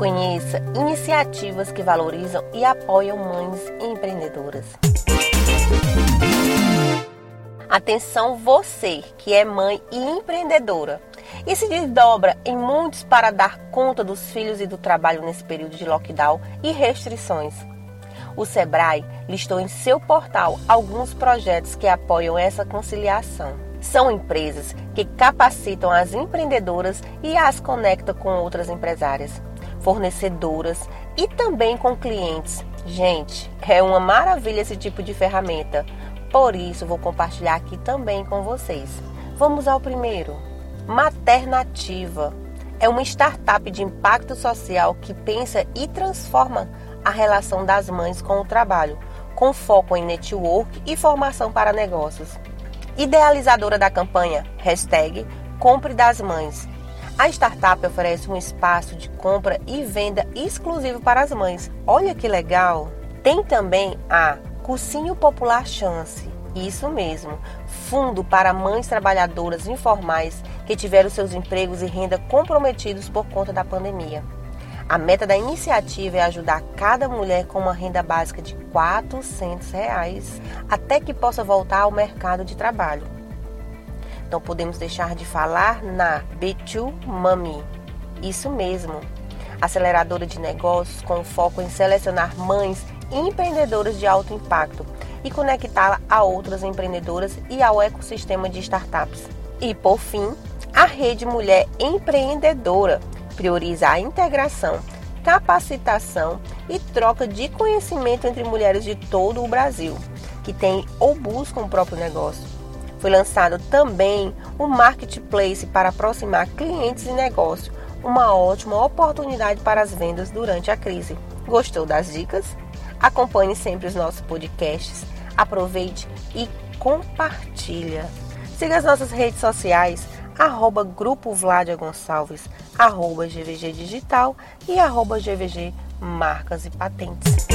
Conheça iniciativas que valorizam e apoiam mães empreendedoras. Atenção você que é mãe e empreendedora e se desdobra em muitos para dar conta dos filhos e do trabalho nesse período de lockdown e restrições. O Sebrae listou em seu portal alguns projetos que apoiam essa conciliação. São empresas que capacitam as empreendedoras e as conectam com outras empresárias, fornecedoras e também com clientes. Gente, é uma maravilha esse tipo de ferramenta. Por isso, vou compartilhar aqui também com vocês. Vamos ao primeiro. Maternativa é uma startup de impacto social que pensa e transforma a relação das mães com o trabalho, com foco em network e formação para negócios. Idealizadora da campanha Compre das Mães. A startup oferece um espaço de compra e venda exclusivo para as mães. Olha que legal! Tem também a Cursinho Popular Chance. Isso mesmo, fundo para mães trabalhadoras informais que tiveram seus empregos e renda comprometidos por conta da pandemia. A meta da iniciativa é ajudar cada mulher com uma renda básica de 400 reais até que possa voltar ao mercado de trabalho. Então podemos deixar de falar na B2 Mami. Isso mesmo. Aceleradora de negócios com foco em selecionar mães empreendedoras de alto impacto e conectá-la a outras empreendedoras e ao ecossistema de startups. E por fim, a Rede Mulher Empreendedora prioriza a integração, capacitação e troca de conhecimento entre mulheres de todo o Brasil que têm ou buscam o próprio negócio. Foi lançado também o Marketplace para aproximar clientes e negócio, uma ótima oportunidade para as vendas durante a crise. Gostou das dicas? Acompanhe sempre os nossos podcasts, aproveite e compartilha. Siga as nossas redes sociais, arroba Grupo Vladia Gonçalves, arroba GVG Digital e arroba GVG Marcas e Patentes.